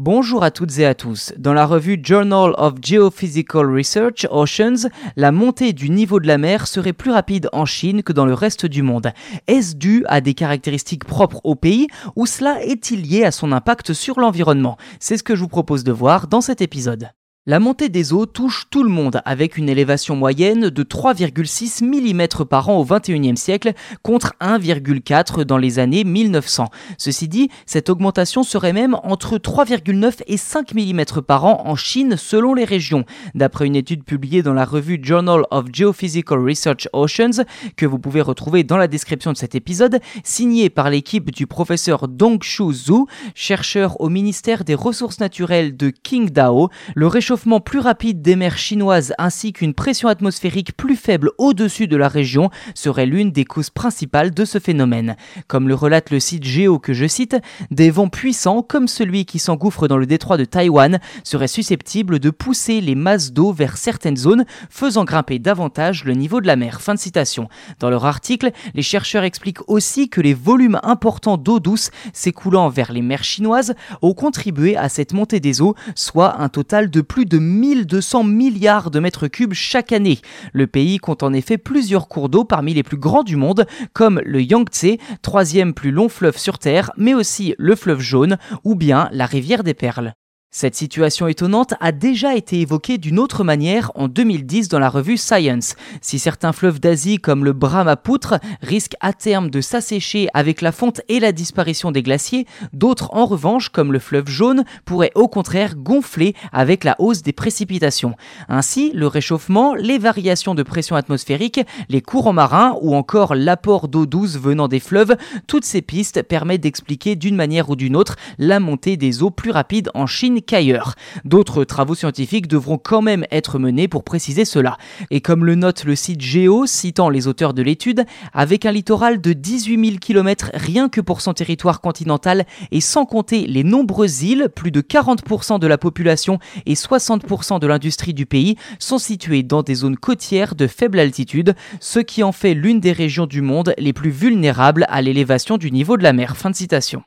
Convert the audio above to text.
Bonjour à toutes et à tous. Dans la revue Journal of Geophysical Research Oceans, la montée du niveau de la mer serait plus rapide en Chine que dans le reste du monde. Est-ce dû à des caractéristiques propres au pays ou cela est-il lié à son impact sur l'environnement? C'est ce que je vous propose de voir dans cet épisode. La montée des eaux touche tout le monde avec une élévation moyenne de 3,6 mm par an au XXIe siècle contre 1,4 dans les années 1900. Ceci dit, cette augmentation serait même entre 3,9 et 5 mm par an en Chine selon les régions, d'après une étude publiée dans la revue Journal of Geophysical Research Oceans que vous pouvez retrouver dans la description de cet épisode, signée par l'équipe du professeur Dongshu Zhu, chercheur au ministère des Ressources naturelles de Qingdao. Le réchauffement plus rapide des mers chinoises ainsi qu'une pression atmosphérique plus faible au-dessus de la région serait l'une des causes principales de ce phénomène. Comme le relate le site Géo que je cite, des vents puissants comme celui qui s'engouffre dans le détroit de Taïwan seraient susceptibles de pousser les masses d'eau vers certaines zones, faisant grimper davantage le niveau de la mer. Fin de citation. Dans leur article, les chercheurs expliquent aussi que les volumes importants d'eau douce s'écoulant vers les mers chinoises ont contribué à cette montée des eaux, soit un total de plus de 1200 milliards de mètres cubes chaque année. Le pays compte en effet plusieurs cours d'eau parmi les plus grands du monde, comme le Yangtze, troisième plus long fleuve sur Terre, mais aussi le fleuve jaune ou bien la rivière des Perles. Cette situation étonnante a déjà été évoquée d'une autre manière en 2010 dans la revue Science. Si certains fleuves d'Asie comme le Brahmapoutre risquent à terme de s'assécher avec la fonte et la disparition des glaciers, d'autres en revanche comme le fleuve jaune pourraient au contraire gonfler avec la hausse des précipitations. Ainsi, le réchauffement, les variations de pression atmosphérique, les courants marins ou encore l'apport d'eau douce venant des fleuves, toutes ces pistes permettent d'expliquer d'une manière ou d'une autre la montée des eaux plus rapides en Qu'ailleurs. D'autres travaux scientifiques devront quand même être menés pour préciser cela. Et comme le note le site Géo, citant les auteurs de l'étude, avec un littoral de 18 000 km rien que pour son territoire continental et sans compter les nombreuses îles, plus de 40% de la population et 60% de l'industrie du pays sont situées dans des zones côtières de faible altitude, ce qui en fait l'une des régions du monde les plus vulnérables à l'élévation du niveau de la mer. Fin de citation.